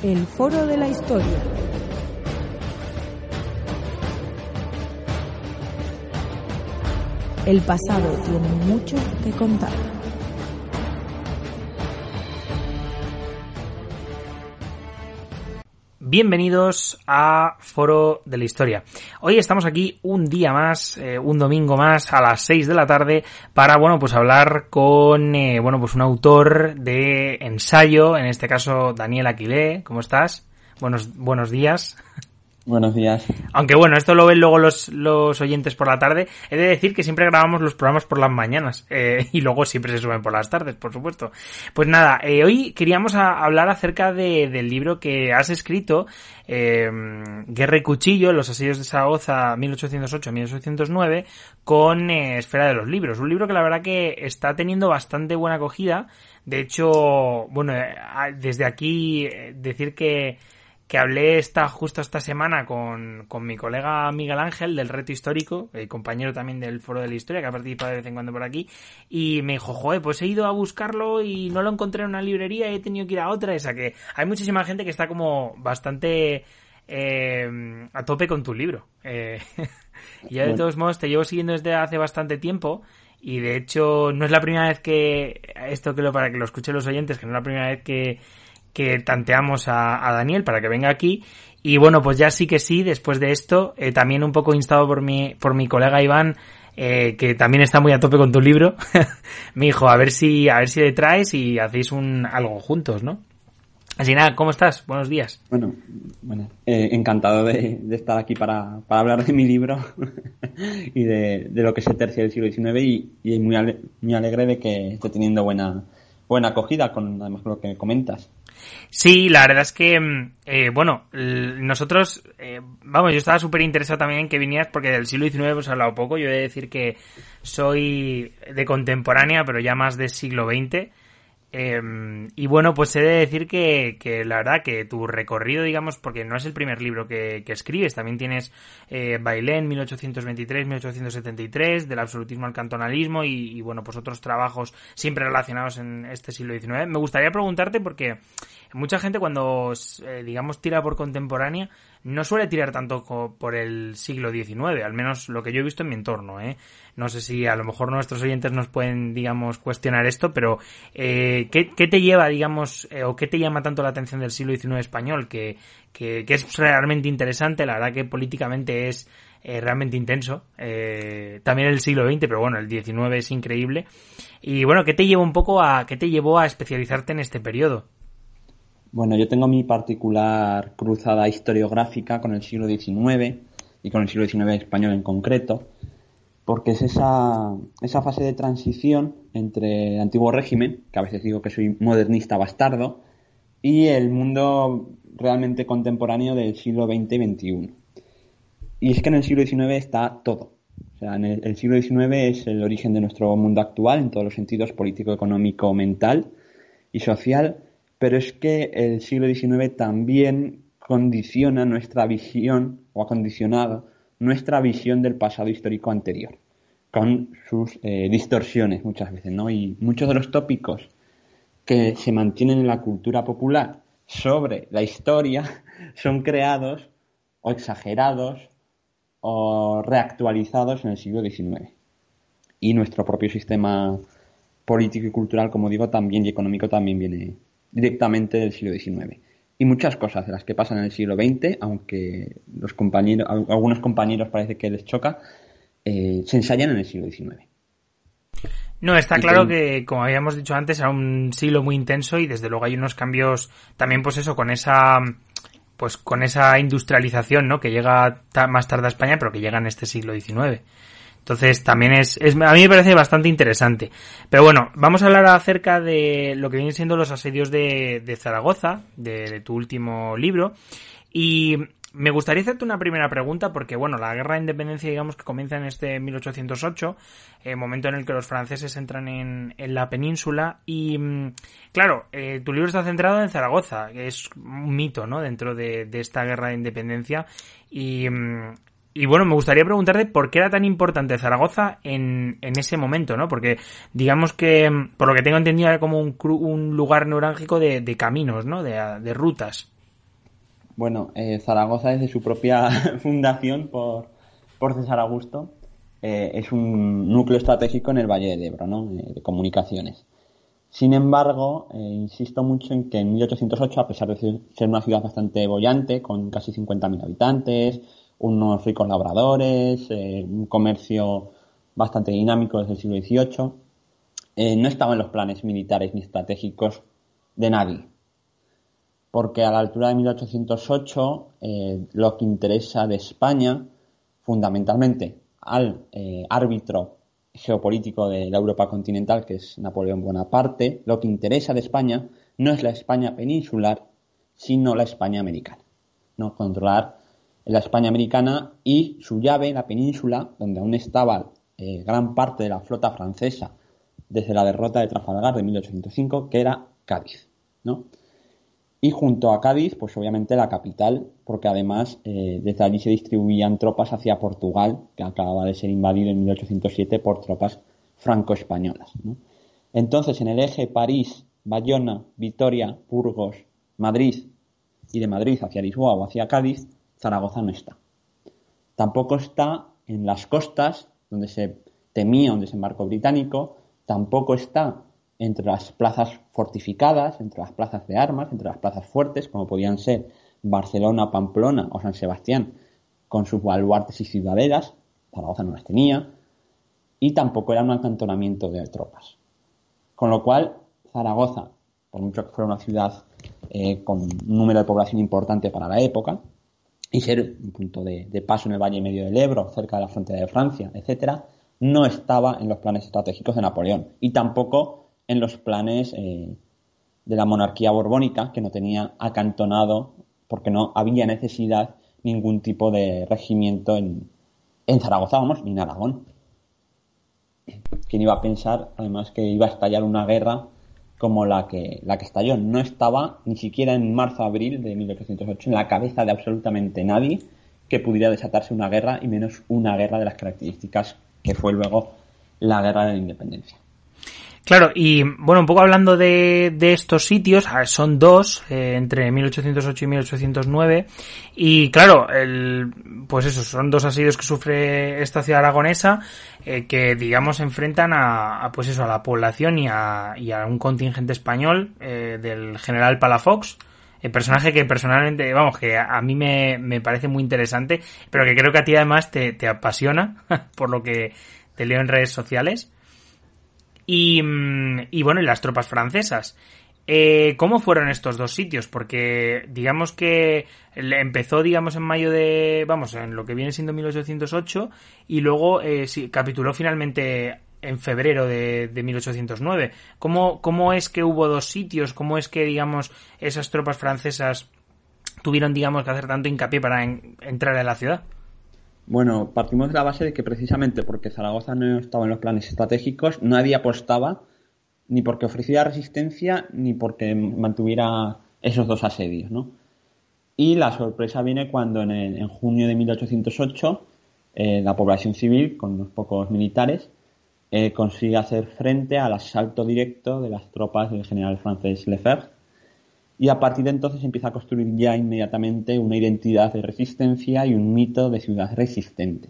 El Foro de la Historia. El pasado tiene mucho que contar. Bienvenidos a Foro de la Historia. Hoy estamos aquí un día más, eh, un domingo más a las 6 de la tarde para, bueno, pues hablar con, eh, bueno, pues un autor de ensayo, en este caso Daniel Aquilé. ¿Cómo estás? Buenos, buenos días. Buenos días. Aunque bueno, esto lo ven luego los, los oyentes por la tarde. He de decir que siempre grabamos los programas por las mañanas eh, y luego siempre se suben por las tardes, por supuesto. Pues nada, eh, hoy queríamos hablar acerca de, del libro que has escrito, eh, Guerra y Cuchillo, Los asedios de Zaragoza 1808-1809, con eh, Esfera de los Libros. Un libro que la verdad que está teniendo bastante buena acogida. De hecho, bueno, eh, desde aquí eh, decir que que hablé esta, justo esta semana con, con mi colega Miguel Ángel del Reto Histórico, el compañero también del Foro de la Historia, que ha participado de vez en cuando por aquí, y me dijo, joder, pues he ido a buscarlo y no lo encontré en una librería y he tenido que ir a otra, esa que hay muchísima gente que está como bastante eh, a tope con tu libro. Eh, y ya de todos modos te llevo siguiendo desde hace bastante tiempo. Y de hecho, no es la primera vez que, esto que lo para que lo escuchen los oyentes, que no es la primera vez que, que tanteamos a, Daniel para que venga aquí. Y bueno, pues ya sí que sí, después de esto, eh, también un poco instado por mi, por mi colega Iván, eh, que también está muy a tope con tu libro, me dijo, a ver si, a ver si le traes y hacéis un, algo juntos, ¿no? Así nada, ¿cómo estás? Buenos días. Bueno, bueno eh, encantado de, estar aquí para, para, hablar de mi libro y de, lo que es el tercio del siglo XIX y, y muy, ale, muy alegre de que esté teniendo buena, buena acogida con además lo que comentas. Sí, la verdad es que, eh, bueno, nosotros, eh, vamos, yo estaba súper interesado también en que vinieras porque del siglo XIX hemos hablado poco. Yo he de decir que soy de contemporánea, pero ya más del siglo XX. Eh, y bueno, pues he de decir que, que, la verdad que tu recorrido, digamos, porque no es el primer libro que, que escribes, también tienes eh, Bailén 1823-1873, del absolutismo al cantonalismo y, y, bueno, pues otros trabajos siempre relacionados en este siglo XIX. Me gustaría preguntarte porque mucha gente cuando, eh, digamos, tira por contemporánea, no suele tirar tanto por el siglo XIX, al menos lo que yo he visto en mi entorno, ¿eh? No sé si a lo mejor nuestros oyentes nos pueden, digamos, cuestionar esto, pero eh, ¿qué, ¿qué, te lleva, digamos, eh, o qué te llama tanto la atención del siglo XIX español? Que, que, que es realmente interesante, la verdad que políticamente es eh, realmente intenso. Eh, también el siglo XX, pero bueno, el XIX es increíble. Y bueno, ¿qué te llevó un poco a, qué te llevó a especializarte en este periodo? Bueno, yo tengo mi particular cruzada historiográfica con el siglo XIX y con el siglo XIX español en concreto, porque es esa, esa fase de transición entre el antiguo régimen, que a veces digo que soy modernista bastardo, y el mundo realmente contemporáneo del siglo XX y XXI. Y es que en el siglo XIX está todo. O sea, en el, el siglo XIX es el origen de nuestro mundo actual en todos los sentidos político, económico, mental y social pero es que el siglo XIX también condiciona nuestra visión, o ha condicionado nuestra visión del pasado histórico anterior, con sus eh, distorsiones muchas veces, ¿no? Y muchos de los tópicos que se mantienen en la cultura popular sobre la historia son creados o exagerados o reactualizados en el siglo XIX. Y nuestro propio sistema político y cultural, como digo, también y económico también viene, directamente del siglo XIX. Y muchas cosas de las que pasan en el siglo XX, aunque los compañeros, algunos compañeros parece que les choca, eh, se ensayan en el siglo XIX. No, está claro que, como habíamos dicho antes, era un siglo muy intenso y desde luego hay unos cambios también, pues eso, con esa, pues con esa industrialización, ¿no? Que llega más tarde a España, pero que llega en este siglo XIX. Entonces también es, es, a mí me parece bastante interesante. Pero bueno, vamos a hablar acerca de lo que vienen siendo los asedios de, Zaragoza, de, tu último libro. Y me gustaría hacerte una primera pregunta porque, bueno, la guerra de independencia, digamos que comienza en este 1808, eh, momento en el que los franceses entran en, en la península. Y, claro, eh, tu libro está centrado en Zaragoza, que es un mito, ¿no? Dentro de, de esta guerra de independencia. Y, y bueno, me gustaría preguntarte por qué era tan importante Zaragoza en, en ese momento, ¿no? Porque digamos que, por lo que tengo entendido, era como un, un lugar neurálgico de, de, caminos, ¿no? De, de rutas. Bueno, eh, Zaragoza desde su propia fundación por, por César Augusto eh, es un núcleo estratégico en el Valle del Ebro, ¿no? Eh, de comunicaciones. Sin embargo, insisto mucho en que en 1808, a pesar de ser una ciudad bastante bollante, con casi 50.000 habitantes, unos ricos labradores, un comercio bastante dinámico desde el siglo XVIII, no estaba en los planes militares ni estratégicos de nadie porque a la altura de 1808 eh, lo que interesa de España, fundamentalmente al eh, árbitro geopolítico de la Europa continental, que es Napoleón Bonaparte, lo que interesa de España no es la España peninsular, sino la España americana. ¿no? Controlar la España americana y su llave, la península, donde aún estaba eh, gran parte de la flota francesa desde la derrota de Trafalgar de 1805, que era Cádiz. ¿no? Y junto a Cádiz, pues obviamente la capital, porque además eh, desde allí se distribuían tropas hacia Portugal, que acababa de ser invadido en 1807 por tropas franco-españolas. Entonces, en el eje París, Bayona, Vitoria, Burgos, Madrid y de Madrid hacia Lisboa o hacia Cádiz, Zaragoza no está. Tampoco está en las costas, donde se temía un desembarco británico, tampoco está entre las plazas fortificadas, entre las plazas de armas, entre las plazas fuertes, como podían ser Barcelona, Pamplona o San Sebastián, con sus baluartes y ciudadelas, Zaragoza no las tenía, y tampoco era un acantonamiento de tropas. Con lo cual, Zaragoza, por mucho que fuera una ciudad eh, con un número de población importante para la época, y ser un punto de, de, paso en el Valle Medio del Ebro, cerca de la frontera de Francia, etcétera, no estaba en los planes estratégicos de Napoleón y tampoco en los planes eh, de la monarquía borbónica, que no tenía acantonado, porque no había necesidad ningún tipo de regimiento en, en Zaragoza, vamos, ni en Aragón. ¿Quién iba a pensar, además, que iba a estallar una guerra como la que, la que estalló? No estaba ni siquiera en marzo-abril de 1808 en la cabeza de absolutamente nadie que pudiera desatarse una guerra y menos una guerra de las características que fue luego la guerra de la independencia. Claro, y bueno, un poco hablando de, de estos sitios, son dos, eh, entre 1808 y 1809, y claro, el, pues eso, son dos asedios que sufre esta ciudad aragonesa, eh, que digamos enfrentan a, pues eso, a la población y a, y a un contingente español eh, del general Palafox, el personaje que personalmente, vamos, que a mí me, me parece muy interesante, pero que creo que a ti además te, te apasiona, por lo que te leo en redes sociales. Y, mm, y bueno, y las tropas francesas. Eh, ¿Cómo fueron estos dos sitios? Porque digamos que empezó, digamos, en mayo de, vamos, en lo que viene siendo 1808 y luego eh, capituló finalmente en febrero de, de 1809. ¿Cómo, ¿Cómo es que hubo dos sitios? ¿Cómo es que, digamos, esas tropas francesas tuvieron, digamos, que hacer tanto hincapié para entrar en la ciudad? Bueno, partimos de la base de que precisamente porque Zaragoza no estaba en los planes estratégicos, nadie apostaba ni porque ofrecía resistencia ni porque mantuviera esos dos asedios, ¿no? Y la sorpresa viene cuando en, junio de 1808 eh, la población civil, con unos pocos militares, eh, consigue hacer frente al asalto directo de las tropas del general francés Lefebvre y a partir de entonces empieza a construir ya inmediatamente una identidad de resistencia y un mito de ciudad resistente.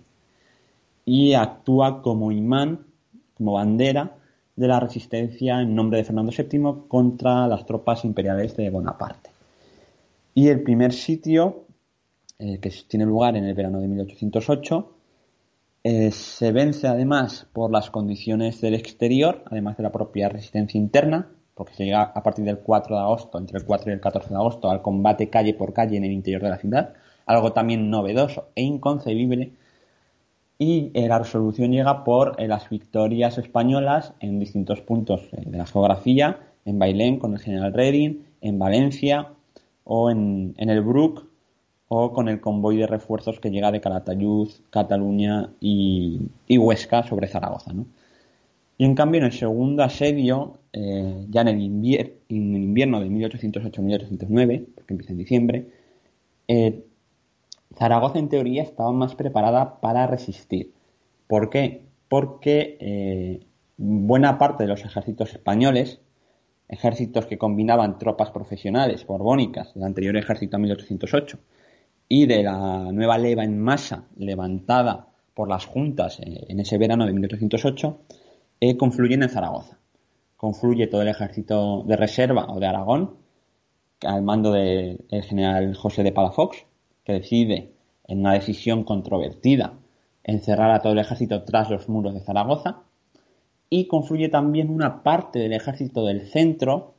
Y actúa como imán, como bandera de la resistencia en nombre de Fernando VII contra las tropas imperiales de Bonaparte. Y el primer sitio, eh, que tiene lugar en el verano de 1808, eh, se vence además por las condiciones del exterior, además de la propia resistencia interna, porque se llega a partir del 4 de agosto, entre el 4 y el 14 de agosto, al combate calle por calle en el interior de la ciudad, algo también novedoso e inconcebible. Y eh, la resolución llega por eh, las victorias españolas en distintos puntos eh, de la geografía, en Bailén con el general Reding, en Valencia o en, el Brook o con el convoy de refuerzos que llega de Calatayud, Cataluña y, y Huesca sobre Zaragoza. Y en cambio, en el segundo asedio, eh, ya en el, invierno de 1808-1809, porque empieza en diciembre, eh, Zaragoza en teoría estaba más preparada para resistir. ¿Por qué? Porque eh, buena parte de los ejércitos españoles ejércitos que combinaban tropas profesionales borbónicas del anterior ejército a 1808 y de la nueva leva en masa levantada por las juntas en ese verano de 1808, eh, en Zaragoza. Confluye todo el ejército de reserva o de Aragón, al mando del general José de Palafox, que decide, en una decisión controvertida, encerrar a todo el ejército tras los muros de Zaragoza, y confluye también una parte del ejército del centro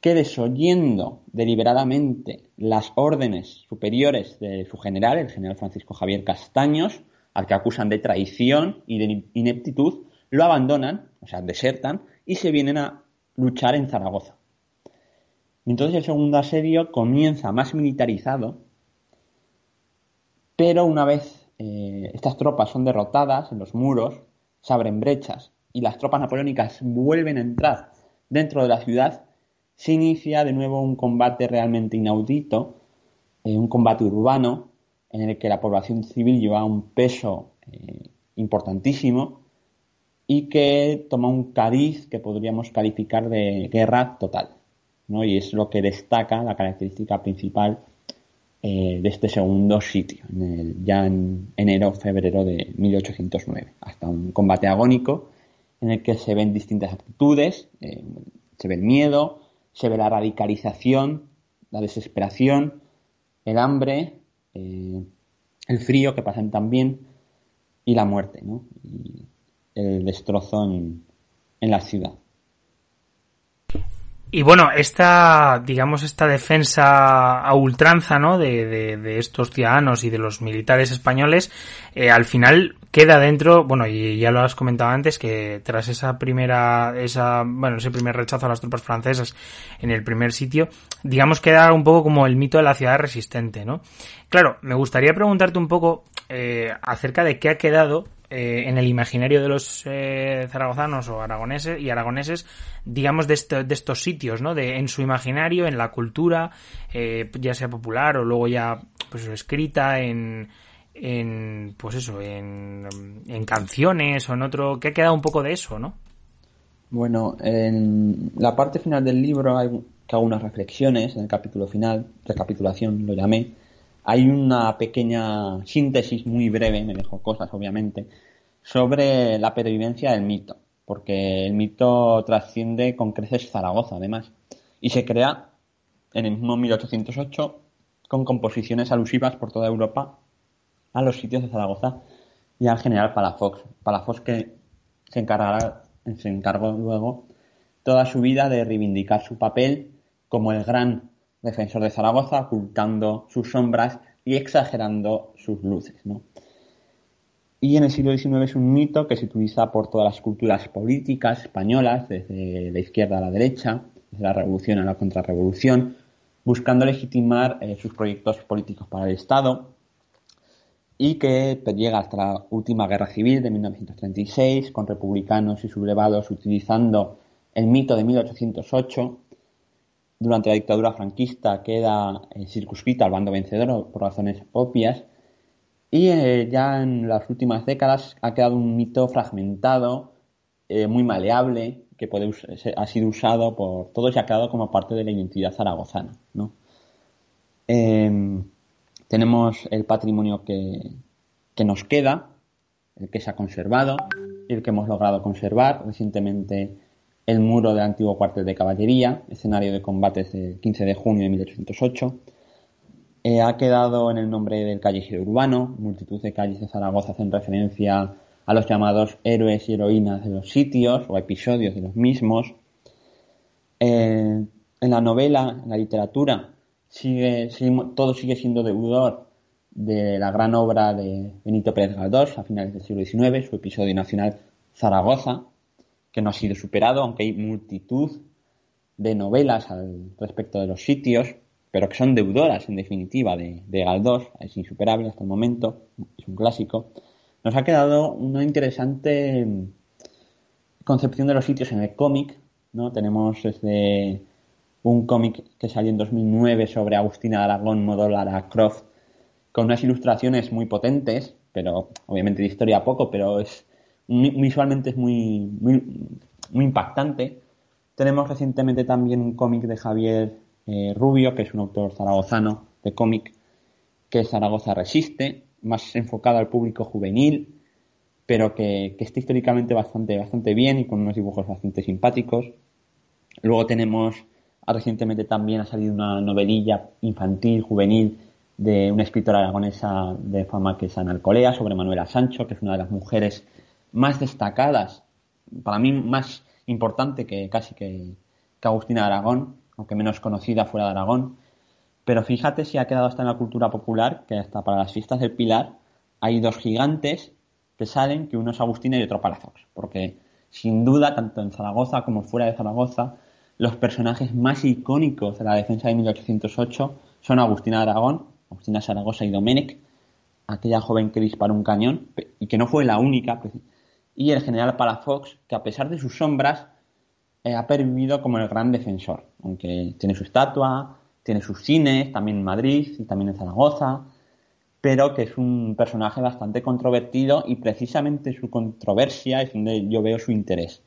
que desoyendo deliberadamente las órdenes superiores de su general, el general Francisco Javier Castaños, al que acusan de traición y de ineptitud, lo abandonan, o sea, desertan, y se vienen a luchar en Zaragoza. Entonces el segundo asedio comienza más militarizado, pero una vez eh, estas tropas son derrotadas en los muros, se abren brechas y las tropas napoleónicas vuelven a entrar dentro de la ciudad, se inicia de nuevo un combate realmente inaudito, eh, un combate urbano en el que la población civil lleva un peso eh, importantísimo y que toma un cariz que podríamos calificar de guerra total. ¿no? Y es lo que destaca la característica principal eh, de este segundo sitio, ya en enero-febrero de 1809, hasta un combate agónico en el que se ven distintas actitudes, eh, se ve el miedo, se ve la radicalización, la desesperación, el hambre, eh, el frío que pasan también y la muerte, ¿no? El destrozo en, la ciudad. Y bueno, esta, digamos, esta defensa a ultranza, ¿no? De, de, estos ciudadanos y de los militares españoles, eh, al final queda dentro, bueno, y ya lo has comentado antes, que tras esa primera, esa, bueno, ese primer rechazo a las tropas francesas en el primer sitio, digamos, queda un poco como el mito de la ciudad resistente, ¿no? Claro, me gustaría preguntarte un poco eh, acerca de qué ha quedado eh, en el imaginario de los eh, zaragozanos o aragoneses y aragoneses, digamos, de, de, estos sitios, ¿no? De, en su imaginario, en la cultura, eh, ya sea popular o luego ya, pues, escrita en, en pues eso, en, en canciones o en otro, que ha quedado un poco de eso, ¿no? Bueno, en la parte final del libro hay que hago unas reflexiones en el capítulo final, recapitulación lo llamé, hay una pequeña síntesis muy breve, me dejo cosas obviamente, sobre la pervivencia del mito, porque el mito trasciende con creces Zaragoza además, y se crea en el mismo 1808 con composiciones alusivas por toda Europa a los sitios de Zaragoza y al general Palafox. Palafox que se encargará, se encargó luego toda su vida de reivindicar su papel como el gran defensor de Zaragoza, ocultando sus sombras y exagerando sus luces. ¿no? Y en el siglo XIX es un mito que se utiliza por todas las culturas políticas españolas, desde la izquierda a la derecha, desde la revolución a la contrarrevolución, buscando legitimar eh, sus proyectos políticos para el Estado y que llega hasta la última guerra civil de 1936 con republicanos y sublevados utilizando el mito de 1808 durante la dictadura franquista queda eh, al bando vencedor por razones obvias y eh, ya en las últimas décadas ha quedado un mito fragmentado, eh, muy maleable, que puede ha sido usado por todos y ha quedado como parte de la identidad zaragozana. Em, tenemos el patrimonio que, que nos queda, el que se ha conservado y el que hemos logrado conservar recientemente el muro del antiguo cuartel de caballería, escenario de combates del 15 de junio de 1808. Eh, ha quedado en el nombre del callejero urbano, multitud de calles de Zaragoza hacen referencia a los llamados héroes y heroínas de los sitios o episodios de los mismos. Eh, en la novela, en la literatura, todo sigue siendo deudor de la gran obra de Benito Pérez Galdós a finales del siglo XIX, su episodio nacional Zaragoza, que no ha sido superado, aunque hay multitud de novelas al respecto de los sitios, pero que son deudoras en definitiva de, de Galdós, es insuperable hasta el momento, es un clásico. Nos ha quedado una interesante concepción de los sitios en el cómic, ¿no? Tenemos desde un cómic que salió en 2009 sobre Agustina de Aragón, modo Lara Croft, con unas ilustraciones muy potentes, pero obviamente de historia poco, pero es visualmente es muy, muy, impactante. Tenemos recientemente también un cómic de Javier eh, Rubio, que es un autor zaragozano de cómic, que Zaragoza resiste, más enfocado al público juvenil, pero que, está históricamente bastante, bastante bien y con unos dibujos bastante simpáticos. Luego tenemos, ah, recientemente también ha salido una novelilla infantil, juvenil, de una escritora aragonesa de fama que es Ana Alcolea, sobre Manuela Sancho, que es una de las mujeres más destacadas, para mí más importante que casi que, Agustina de Aragón, aunque menos conocida fuera de Aragón. Pero fíjate si ha quedado hasta en la cultura popular, que hasta para las fiestas del Pilar hay dos gigantes que salen, que uno es Agustina y otro Palafox. Porque sin duda, tanto en Zaragoza como fuera de Zaragoza, los personajes más icónicos de la defensa de 1808 son Agustina de Aragón, Agustina Zaragoza y Domenech, aquella joven que disparó un cañón y que no fue la única, y el general Palafox, que a pesar de sus sombras, eh, ha pervivido como el gran defensor, aunque tiene su estatua, tiene sus cines, también en Madrid y también en Zaragoza, pero que es un personaje bastante controvertido y precisamente su controversia es donde yo veo su interés,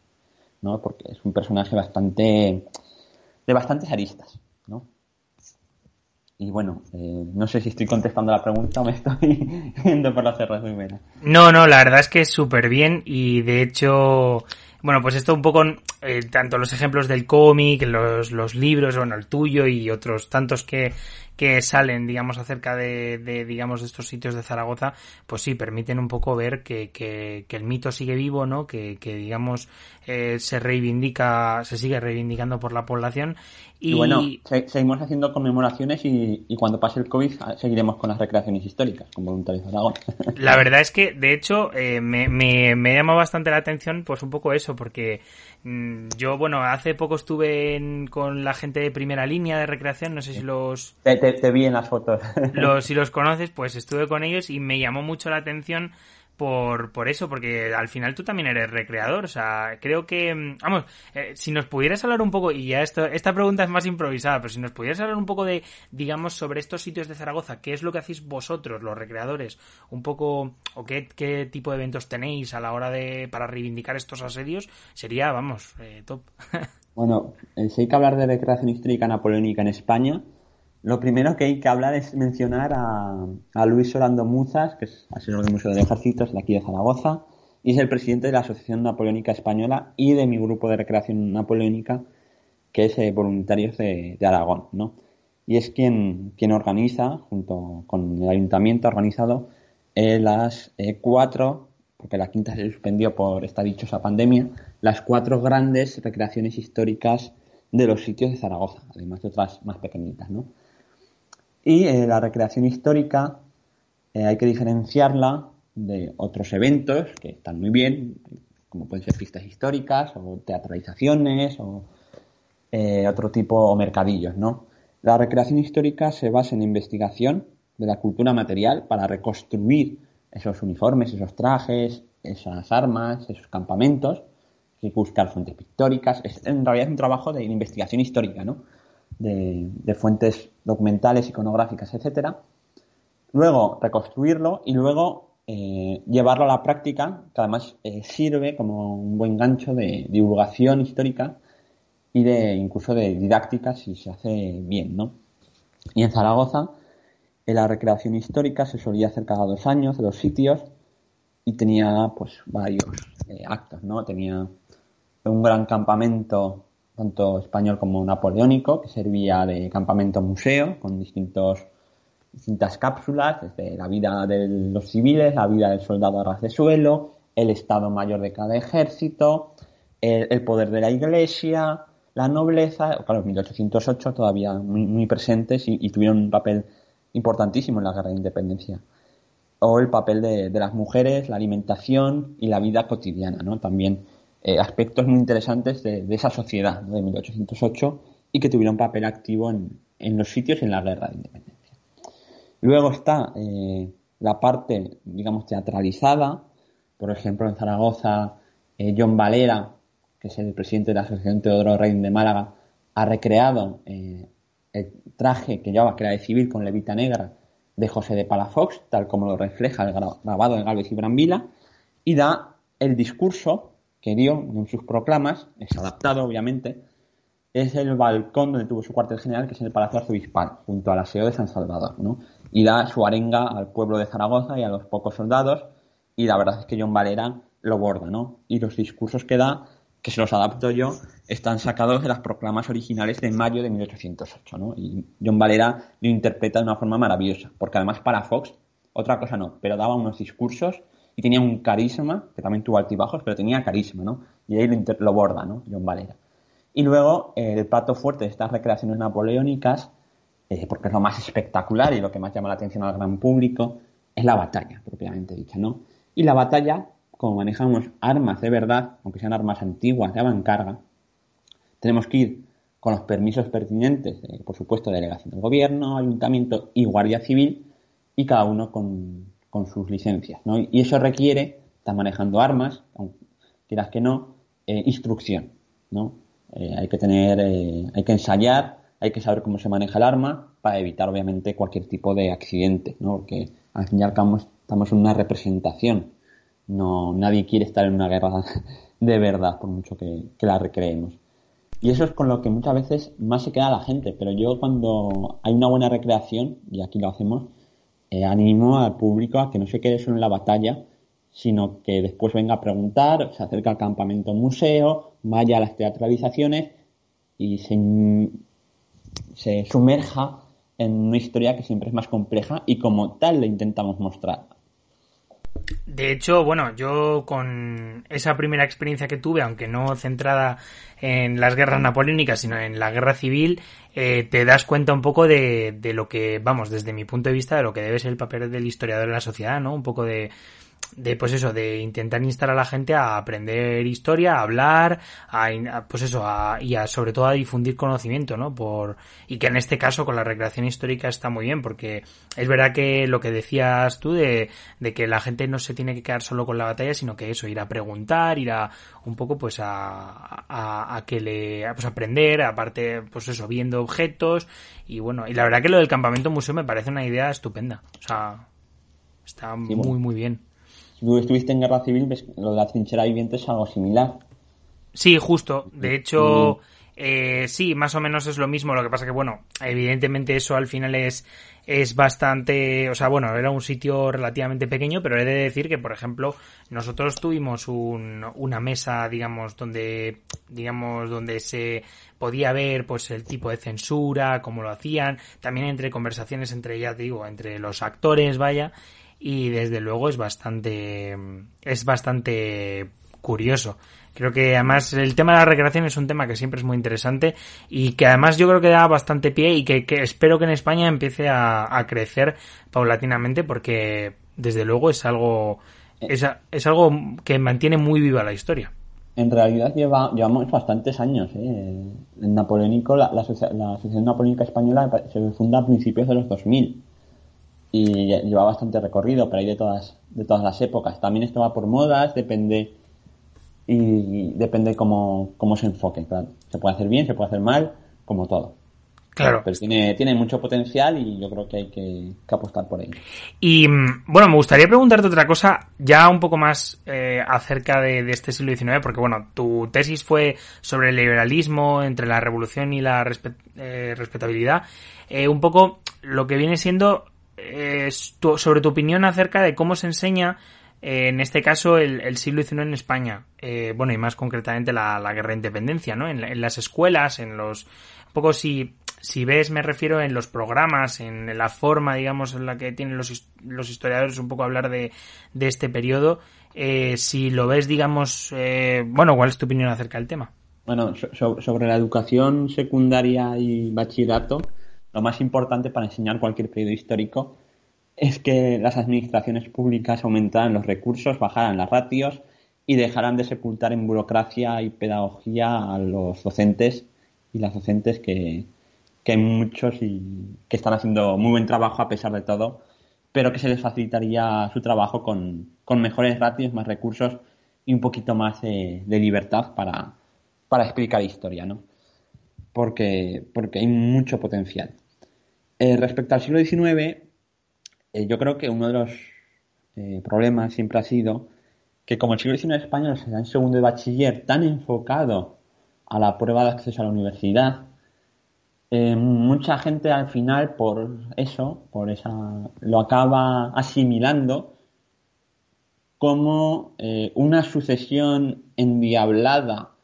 ¿no? Porque es un personaje bastante de bastantes aristas. Y bueno, eh, no sé si estoy contestando la pregunta o me estoy yendo por la cerra primera. No, no, la verdad es que es súper bien y de hecho, bueno, pues esto un poco, eh, tanto los ejemplos del cómic, los, los libros, bueno, el tuyo y otros tantos que, que salen, digamos, acerca de, de, digamos, de estos sitios de Zaragoza, pues sí, permiten un poco ver que, que, que el mito sigue vivo, ¿no? Que, que digamos, eh, se reivindica, se sigue reivindicando por la población. Y, bueno, seguimos haciendo conmemoraciones y, y, cuando pase el COVID seguiremos con las recreaciones históricas, con voluntarios de Aragón. La verdad es que, de hecho, eh, me, me, me llama bastante la atención, pues un poco eso, porque mm, yo, bueno, hace poco estuve con la gente de primera línea de recreación, no sé si los te, vi en las fotos. Los, si los conoces, pues estuve con ellos y me llamó mucho la atención por, por eso, porque al final tú también eres recreador. O sea, creo que, mm, vamos, eh, si nos pudieras hablar un poco, y ya esto, esta pregunta es más improvisada, pero si nos pudieras hablar un poco de, digamos, sobre estos sitios de Zaragoza, ¿qué es lo que hacéis vosotros, los recreadores? Un poco, o qué, qué tipo de eventos tenéis a la hora de, para reivindicar estos asedios, sería, vamos, eh, top. bueno, eh, si hay que hablar de recreación histórica napoleónica en España, lo primero que hay que hablar es mencionar a, Luis Orlando Muzas, que es asesor del Museo de Ejércitos de aquí de Zaragoza, y es el presidente de la Asociación Napoleónica Española y de mi grupo de recreación napoleónica, que es eh, Voluntarios de, Aragón, ¿no? Y es quien, quien organiza, junto con el ayuntamiento, ha organizado eh, las eh, cuatro, porque la quinta se suspendió por esta dichosa pandemia, las cuatro grandes recreaciones históricas de los sitios de Zaragoza, además de otras más pequeñitas, ¿no? Y eh, la recreación histórica eh, hay que diferenciarla de otros eventos que están muy bien, como pueden ser fiestas históricas o teatralizaciones o eh, otro tipo o mercadillos, ¿no? La recreación histórica se basa en investigación de la cultura material para reconstruir esos uniformes, esos trajes, esas armas, esos campamentos, hay buscar fuentes pictóricas, es en realidad un trabajo de investigación histórica, ¿no? De, fuentes documentales, iconográficas, etcétera. Luego reconstruirlo y luego eh, llevarlo a la práctica, que además eh, sirve como un buen gancho de divulgación histórica y de incluso de didáctica si se hace bien, ¿no? Y en Zaragoza, en la recreación histórica se solía hacer cada dos años de los sitios y tenía pues varios eh, actos, ¿no? Tenía un gran campamento tanto español como napoleónico, que servía de campamento museo con distintos, distintas cápsulas, desde la vida de los civiles, la vida del soldado a ras de suelo, el Estado Mayor de cada ejército, el, poder de la Iglesia, la nobleza, claro, en 1808 todavía muy, presentes y, tuvieron un papel importantísimo en la guerra de independencia. O el papel de, de las mujeres, la alimentación y la vida cotidiana, ¿no? También eh, aspectos muy interesantes de, esa sociedad de 1808 y que tuvieron papel activo en, los sitios en la guerra de independencia. Luego está eh, la parte, digamos, teatralizada. Por ejemplo, en Zaragoza, eh, John Valera, que es el presidente de la Asociación Teodoro Rey de Málaga, ha recreado el traje que llevaba, que era de civil con levita negra, de José de Palafox, tal como lo refleja el grabado de Galvez y Brambila, y da el discurso que dio en sus proclamas, es adaptado obviamente, es el balcón donde tuvo su cuartel general, que es el Palacio Arzobispal, junto al aseo de San Salvador, ¿no? Y da su arenga al pueblo de Zaragoza y a los pocos soldados, y la verdad es que John Valera lo borda, ¿no? Y los discursos que da, que se los adapto yo, están sacados de las proclamas originales de mayo de 1808, ¿no? Y John Valera lo interpreta de una forma maravillosa, porque además para Fox, otra cosa no, pero daba unos discursos y tenía un carisma, que también tuvo altibajos, pero tenía carisma, ¿no? Y ahí lo, borda, ¿no? John Valera. Y luego eh, el plato fuerte de estas recreaciones napoleónicas, eh, porque es lo más espectacular y lo que más llama la atención al gran público, es la batalla, propiamente dicha, ¿no? Y la batalla, como manejamos armas de verdad, aunque sean armas antiguas de avancarga, tenemos que ir con los permisos pertinentes, eh, por supuesto, delegación del gobierno, ayuntamiento y guardia civil, y cada uno con, con sus licencias, ¿no? Y eso requiere, estás manejando armas, quieras que no, instrucción, ¿no? Eh, hay que tener, eh, hay que ensayar, hay que saber cómo se maneja el arma para evitar obviamente cualquier tipo de accidente, ¿no? Porque al fin y al cabo estamos en una representación. No, nadie quiere estar en una guerra de verdad, por mucho que, la recreemos. Y eso es con lo que muchas veces más se queda la gente, pero yo cuando hay una buena recreación, y aquí lo hacemos, eh, animo al público a que no se quede solo en la batalla, sino que después venga a preguntar, se acerca al campamento museo, vaya a las teatralizaciones y se, se sumerja en una historia que siempre es más compleja y como tal le intentamos mostrar. De hecho, bueno, yo con esa primera experiencia que tuve, aunque no centrada en las guerras napoleónicas, sino en la guerra civil, eh, te das cuenta un poco de, de, lo que, vamos, desde mi punto de vista, de lo que debe ser el papel del historiador en la sociedad, ¿no? Un poco de, de pues eso, de intentar instar a la gente a aprender historia, a hablar, a, pues eso, a, y a, sobre todo a difundir conocimiento, ¿no? Por, y que en este caso con la recreación histórica está muy bien, porque es verdad que lo que decías tú de, de que la gente no se tiene que quedar solo con la batalla, sino que eso, ir a preguntar, ir a un poco pues a, a, a que le, pues aprender, aparte, pues eso, viendo objetos, y bueno, y la verdad que lo del campamento museo me parece una idea estupenda, o sea, está muy, muy bien tú estuviste en guerra civil, ves, lo de la trinchera viviente es algo similar. Sí, justo. De hecho, eh, sí, más o menos es lo mismo. Lo que pasa que, bueno, evidentemente eso al final es, es bastante, o sea, bueno, era un sitio relativamente pequeño, pero he de decir que, por ejemplo, nosotros tuvimos un, una mesa, digamos, donde, digamos, donde se podía ver, pues, el tipo de censura, cómo lo hacían, también entre conversaciones entre, ya digo, entre los actores, vaya, y desde luego es bastante es bastante curioso. Creo que además el tema de la recreación es un tema que siempre es muy interesante y que además yo creo que da bastante pie y que, espero que en España empiece a, crecer paulatinamente porque desde luego es algo es, es, algo que mantiene muy viva la historia. En realidad lleva, llevamos bastantes años. ¿eh? En Napoleónico, la, la, la Asociación Napoleónica Española se funda a principios de los 2000 y lleva bastante recorrido, pero hay de todas, de todas las épocas. También esto va por modas, depende y depende cómo, cómo se enfoque. Se puede hacer bien, se puede hacer mal, como todo. Claro. Pero tiene, tiene mucho potencial y yo creo que hay que, apostar por ello. Y bueno, me gustaría preguntarte otra cosa, ya un poco más eh, acerca de, este siglo XIX, porque bueno, tu tesis fue sobre el liberalismo entre la revolución y la eh, respetabilidad. Eh, un poco lo que viene siendo sobre tu opinión acerca de cómo se enseña, eh, en este caso, el, siglo XIX en España. Eh, bueno, y más concretamente la, guerra de independencia, ¿no? En, las escuelas, en los... Un poco si, si ves, me refiero en los programas, en la forma, digamos, en la que tienen los, los historiadores un poco hablar de, de este periodo. Eh, si lo ves, digamos, bueno, ¿cuál es tu opinión acerca del tema? Bueno, sobre la educación secundaria y bachillerato, lo más importante para enseñar cualquier periodo histórico es que las administraciones públicas aumentaran los recursos, bajaran las ratios y dejaran de sepultar en burocracia y pedagogía a los docentes y las docentes que, hay muchos y que están haciendo muy buen trabajo a pesar de todo, pero que se les facilitaría su trabajo con, con mejores ratios, más recursos y un poquito más de, libertad para, para explicar historia, ¿no? Porque, porque hay mucho potencial. Eh, respecto al siglo XIX, eh, yo creo que uno de los eh, problemas siempre ha sido que como el siglo XIX español se da en segundo de bachiller tan enfocado a la prueba de acceso a la universidad. Mucha gente al final por eso, por esa, lo acaba asimilando como una sucesión endiablada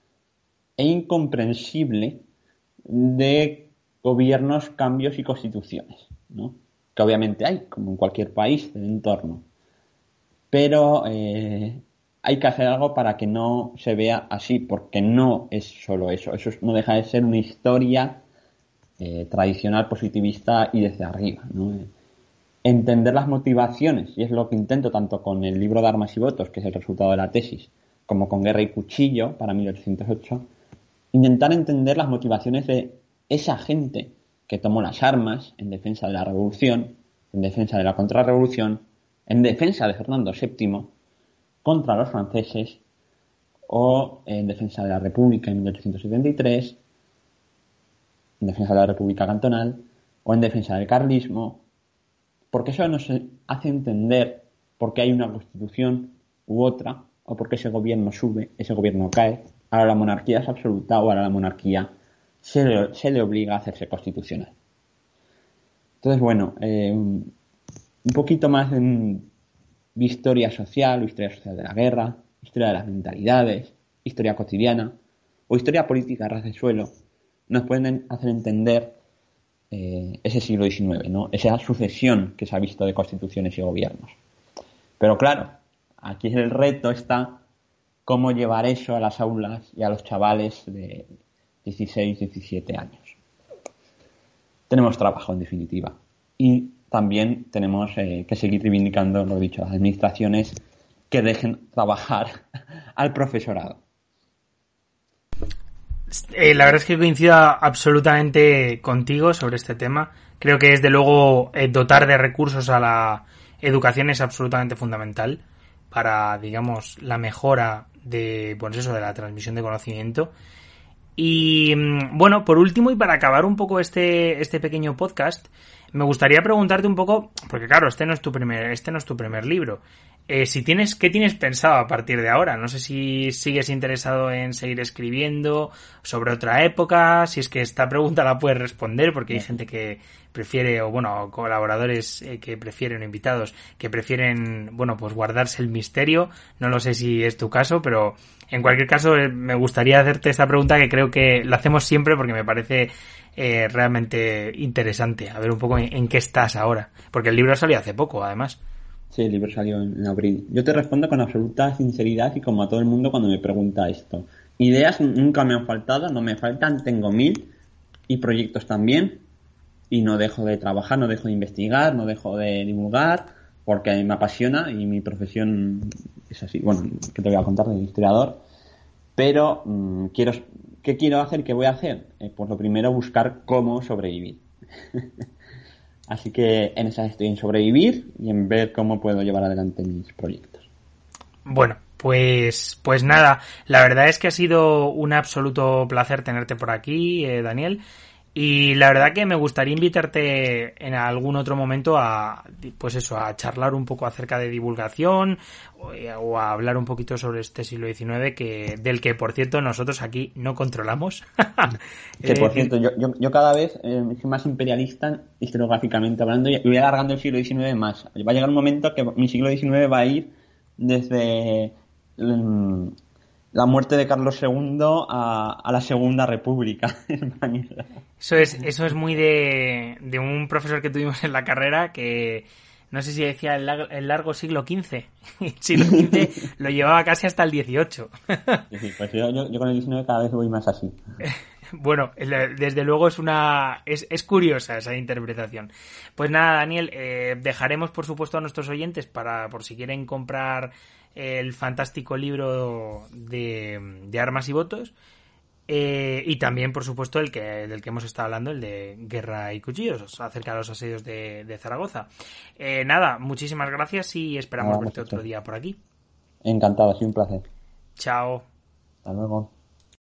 e incomprensible de gobiernos, cambios y constituciones, ¿no? que obviamente hay, como en cualquier país del entorno. Pero eh, hay que hacer algo para que no se vea así, porque no es solo eso, eso no deja de ser una historia eh, tradicional, positivista y desde arriba. Entender las motivaciones, y es lo que intento tanto con el libro de Armas y Votos, que es el resultado de la tesis, como con Guerra y Cuchillo, para 1808, intentar entender las motivaciones de esa gente que tomó las armas en defensa de la revolución, en defensa de la contrarrevolución, en defensa de Fernando VII contra los franceses o en defensa de la República en 1873, en defensa de la República Cantonal o en defensa del carlismo, porque eso nos hace entender por qué hay una constitución u otra, o por qué ese gobierno sube, ese gobierno cae, ahora la monarquía es absoluta o ahora la monarquía se le, obliga a hacerse constitucional. Entonces, bueno, eh, un poquito más en historia social, o historia social de la guerra, historia de las mentalidades, historia cotidiana o historia política ras de suelo, nos pueden hacer entender eh, ese siglo XIX, ¿no? esa sucesión que se ha visto de constituciones y gobiernos. Pero claro, aquí el reto está cómo llevar eso a las aulas y a los chavales de 16, 17 años. Tenemos trabajo, en definitiva. Y también tenemos eh, que seguir reivindicando, lo dicho, las administraciones que dejen trabajar al profesorado. Eh, la verdad es que coincido absolutamente contigo sobre este tema. Creo que desde luego eh, dotar de recursos a la educación es absolutamente fundamental para, digamos, la mejora de, pues eso, de la transmisión de conocimiento y mm, bueno, por último y para acabar un poco este, este pequeño podcast, me gustaría preguntarte un poco, porque claro, este no es tu primer, este no es tu primer libro. Eh, si tienes, ¿qué tienes pensado a partir de ahora? No sé si sigues interesado en seguir escribiendo sobre otra época, si es que esta pregunta la puedes responder, porque hay gente que prefiere, o bueno, colaboradores eh, que prefieren, invitados, que prefieren, bueno, pues guardarse el misterio. No lo sé si es tu caso, pero en cualquier caso, eh, me gustaría hacerte esta pregunta que creo que la hacemos siempre porque me parece eh, realmente interesante. A ver un poco en, qué estás ahora. Porque el libro salió hace poco, además. Sí, el libro salió en, abril. Yo te respondo con absoluta sinceridad y como a todo el mundo cuando me pregunta esto. Ideas nunca me han faltado, no me faltan, tengo mil y proyectos también. Y no dejo de trabajar, no dejo de investigar, no dejo de divulgar porque me apasiona y mi profesión es así. Bueno, que te voy a contar de historiador. Pero mm, quiero, ¿qué quiero hacer? ¿Qué voy a hacer? Eh, pues lo primero, buscar cómo sobrevivir. así que en esa estoy en sobrevivir y en ver cómo puedo llevar adelante mis proyectos. Bueno, pues, pues nada, la verdad es que ha sido un absoluto placer tenerte por aquí, eh, Daniel. Y la verdad que me gustaría invitarte en algún otro momento a, pues eso, a charlar un poco acerca de divulgación o, a hablar un poquito sobre este siglo XIX que, del que, por cierto, nosotros aquí no controlamos. que, por cierto, yo, yo, cada vez eh, soy más imperialista historiográficamente hablando y voy alargando el siglo XIX más. Va a llegar un momento que mi siglo XIX va a ir desde mm, la muerte de Carlos II a, la Segunda República española. Eso es, eso es muy de, de, un profesor que tuvimos en la carrera que no sé si decía el, largo, siglo XV. El siglo XV lo llevaba casi hasta el XVIII. pues yo, yo, con el XIX cada vez voy más así. Bueno, desde luego es una es, es curiosa esa interpretación. Pues nada, Daniel, eh, dejaremos por supuesto a nuestros oyentes para por si quieren comprar el fantástico libro de, de armas y votos. Eh, y también, por supuesto, el que, del que hemos estado hablando, el de Guerra y Cuchillos, acerca de los asedios de, Zaragoza. Eh, nada, muchísimas gracias y esperamos verte otro día por aquí. Encantado, ha sido un placer. Chao. Hasta luego.